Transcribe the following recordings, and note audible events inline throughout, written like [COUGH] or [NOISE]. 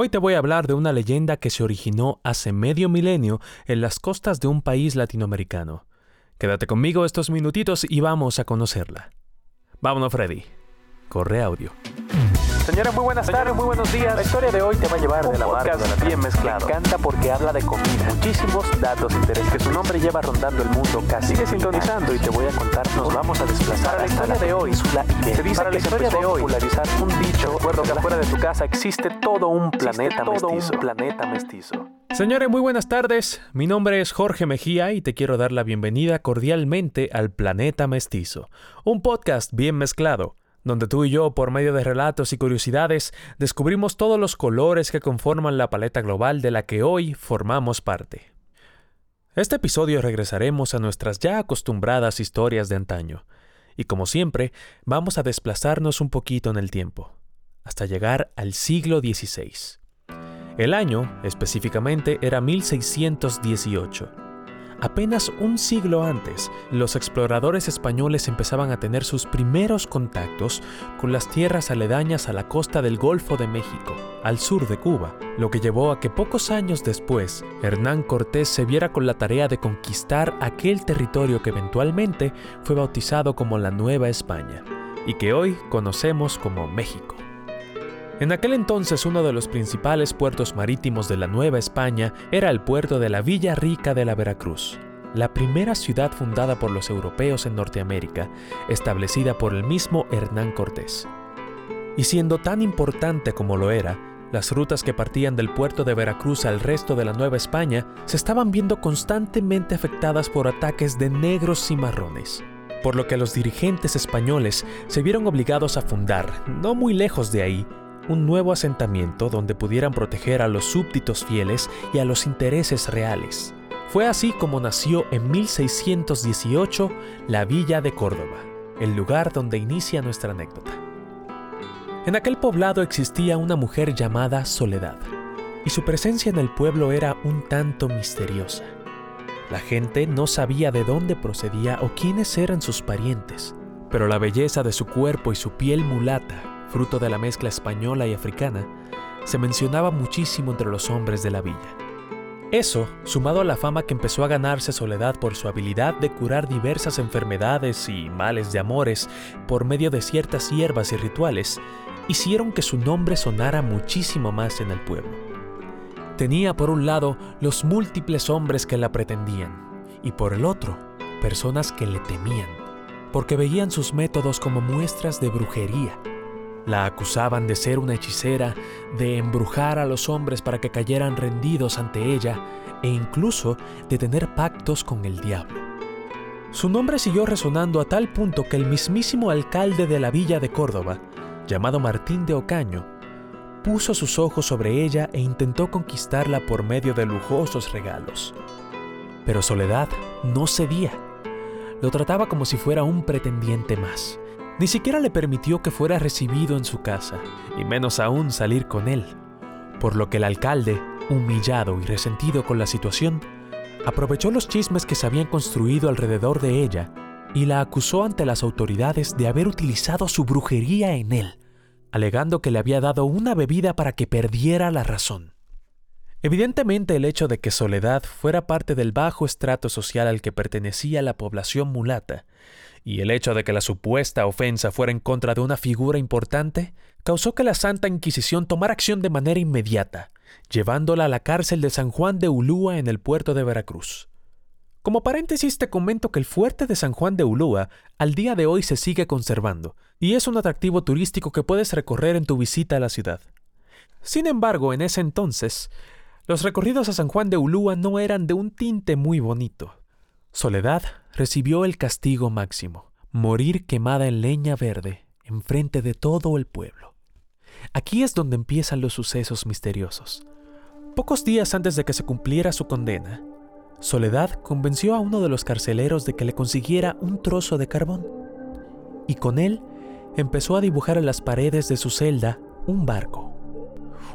Hoy te voy a hablar de una leyenda que se originó hace medio milenio en las costas de un país latinoamericano. Quédate conmigo estos minutitos y vamos a conocerla. Vámonos, Freddy. Corre audio. Señores, muy buenas tardes, muy buenos días. La historia de hoy te va a llevar de la de la bien mezclado. Me encanta porque habla de comida. Muchísimos datos de interés que su nombre lleva rondando el mundo casi. Sigue sintonizando y te voy a contar. Nos vamos a desplazar a la historia de hoy. Se dice que la historia de hoy popularizar un dicho. Recuerdo que afuera de tu casa existe todo un planeta todo mestizo. un planeta mestizo. Señores, muy buenas tardes. Mi nombre es Jorge Mejía y te quiero dar la bienvenida cordialmente al Planeta Mestizo, un podcast bien mezclado donde tú y yo, por medio de relatos y curiosidades, descubrimos todos los colores que conforman la paleta global de la que hoy formamos parte. Este episodio regresaremos a nuestras ya acostumbradas historias de antaño, y como siempre, vamos a desplazarnos un poquito en el tiempo, hasta llegar al siglo XVI. El año, específicamente, era 1618 Apenas un siglo antes, los exploradores españoles empezaban a tener sus primeros contactos con las tierras aledañas a la costa del Golfo de México, al sur de Cuba, lo que llevó a que pocos años después Hernán Cortés se viera con la tarea de conquistar aquel territorio que eventualmente fue bautizado como la Nueva España y que hoy conocemos como México. En aquel entonces uno de los principales puertos marítimos de la Nueva España era el puerto de la Villa Rica de la Veracruz, la primera ciudad fundada por los europeos en Norteamérica, establecida por el mismo Hernán Cortés. Y siendo tan importante como lo era, las rutas que partían del puerto de Veracruz al resto de la Nueva España se estaban viendo constantemente afectadas por ataques de negros y marrones, por lo que los dirigentes españoles se vieron obligados a fundar, no muy lejos de ahí, un nuevo asentamiento donde pudieran proteger a los súbditos fieles y a los intereses reales. Fue así como nació en 1618 la Villa de Córdoba, el lugar donde inicia nuestra anécdota. En aquel poblado existía una mujer llamada Soledad, y su presencia en el pueblo era un tanto misteriosa. La gente no sabía de dónde procedía o quiénes eran sus parientes, pero la belleza de su cuerpo y su piel mulata fruto de la mezcla española y africana, se mencionaba muchísimo entre los hombres de la villa. Eso, sumado a la fama que empezó a ganarse Soledad por su habilidad de curar diversas enfermedades y males de amores por medio de ciertas hierbas y rituales, hicieron que su nombre sonara muchísimo más en el pueblo. Tenía por un lado los múltiples hombres que la pretendían, y por el otro, personas que le temían, porque veían sus métodos como muestras de brujería la acusaban de ser una hechicera, de embrujar a los hombres para que cayeran rendidos ante ella e incluso de tener pactos con el diablo. Su nombre siguió resonando a tal punto que el mismísimo alcalde de la villa de Córdoba, llamado Martín de Ocaño, puso sus ojos sobre ella e intentó conquistarla por medio de lujosos regalos. Pero Soledad no cedía. Lo trataba como si fuera un pretendiente más ni siquiera le permitió que fuera recibido en su casa, y menos aún salir con él, por lo que el alcalde, humillado y resentido con la situación, aprovechó los chismes que se habían construido alrededor de ella y la acusó ante las autoridades de haber utilizado su brujería en él, alegando que le había dado una bebida para que perdiera la razón. Evidentemente el hecho de que Soledad fuera parte del bajo estrato social al que pertenecía la población mulata y el hecho de que la supuesta ofensa fuera en contra de una figura importante causó que la Santa Inquisición tomara acción de manera inmediata, llevándola a la cárcel de San Juan de Ulúa en el puerto de Veracruz. Como paréntesis te comento que el fuerte de San Juan de Ulúa al día de hoy se sigue conservando y es un atractivo turístico que puedes recorrer en tu visita a la ciudad. Sin embargo, en ese entonces, los recorridos a San Juan de Ulúa no eran de un tinte muy bonito. Soledad recibió el castigo máximo, morir quemada en leña verde, enfrente de todo el pueblo. Aquí es donde empiezan los sucesos misteriosos. Pocos días antes de que se cumpliera su condena, Soledad convenció a uno de los carceleros de que le consiguiera un trozo de carbón, y con él empezó a dibujar en las paredes de su celda un barco,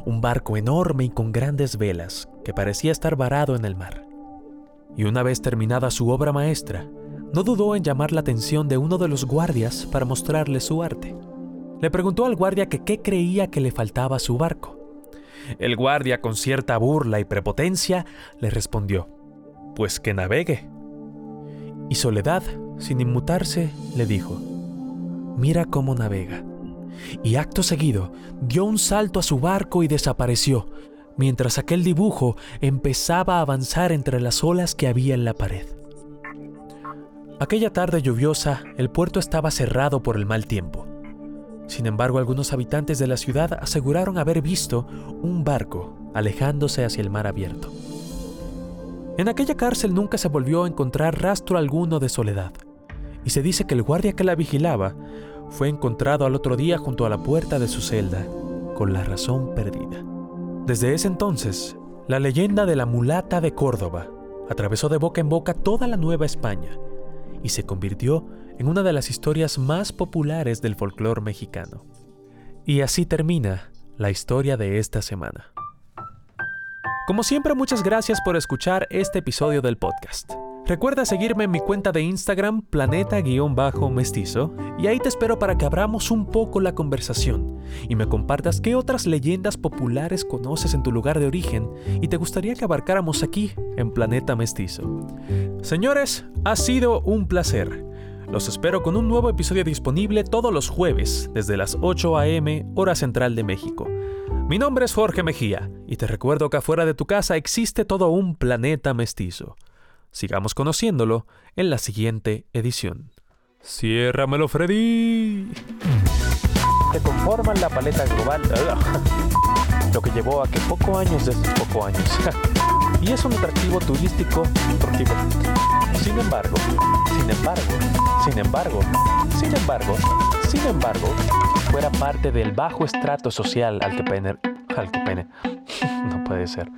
un barco enorme y con grandes velas que parecía estar varado en el mar y una vez terminada su obra maestra, no dudó en llamar la atención de uno de los guardias para mostrarle su arte. Le preguntó al guardia que qué creía que le faltaba a su barco, El guardia, con cierta burla y prepotencia, le respondió, Pues que navegue. Y Soledad, sin inmutarse, le dijo, Mira cómo navega. Y acto seguido dio un salto a su barco y desapareció, mientras aquel dibujo empezaba a avanzar entre las olas que había en la pared. Aquella tarde lluviosa, el puerto estaba cerrado por el mal tiempo. Sin embargo, algunos habitantes de la ciudad aseguraron haber visto un barco alejándose hacia el mar abierto. En aquella cárcel nunca se volvió a encontrar rastro alguno de soledad, y se dice que el guardia que la vigilaba fue encontrado al otro día junto a la puerta de su celda, con la razón perdida. Desde ese entonces, la leyenda de la mulata de Córdoba atravesó de boca en boca toda la Nueva España y se convirtió en una de las historias más populares del folclore mexicano. Y así termina la historia de esta semana. Como siempre, muchas gracias por escuchar este episodio del podcast. Recuerda seguirme en mi cuenta de Instagram, planeta-mestizo, y ahí te espero para que abramos un poco la conversación y me compartas qué otras leyendas populares conoces en tu lugar de origen y te gustaría que abarcáramos aquí en Planeta Mestizo. Señores, ha sido un placer. Los espero con un nuevo episodio disponible todos los jueves desde las 8 a.m. hora central de México. Mi nombre es Jorge Mejía y te recuerdo que afuera de tu casa existe todo un planeta mestizo. Sigamos conociéndolo en la siguiente edición. ¡Ciérramelo, Freddy! Que conforman la paleta global, [LAUGHS] lo que llevó a que poco años de estos poco años. [LAUGHS] y es un atractivo turístico deportivo. Sin embargo, sin embargo, sin embargo, sin embargo, sin embargo, fuera parte del bajo estrato social al que pene, al que pene, [LAUGHS] no puede ser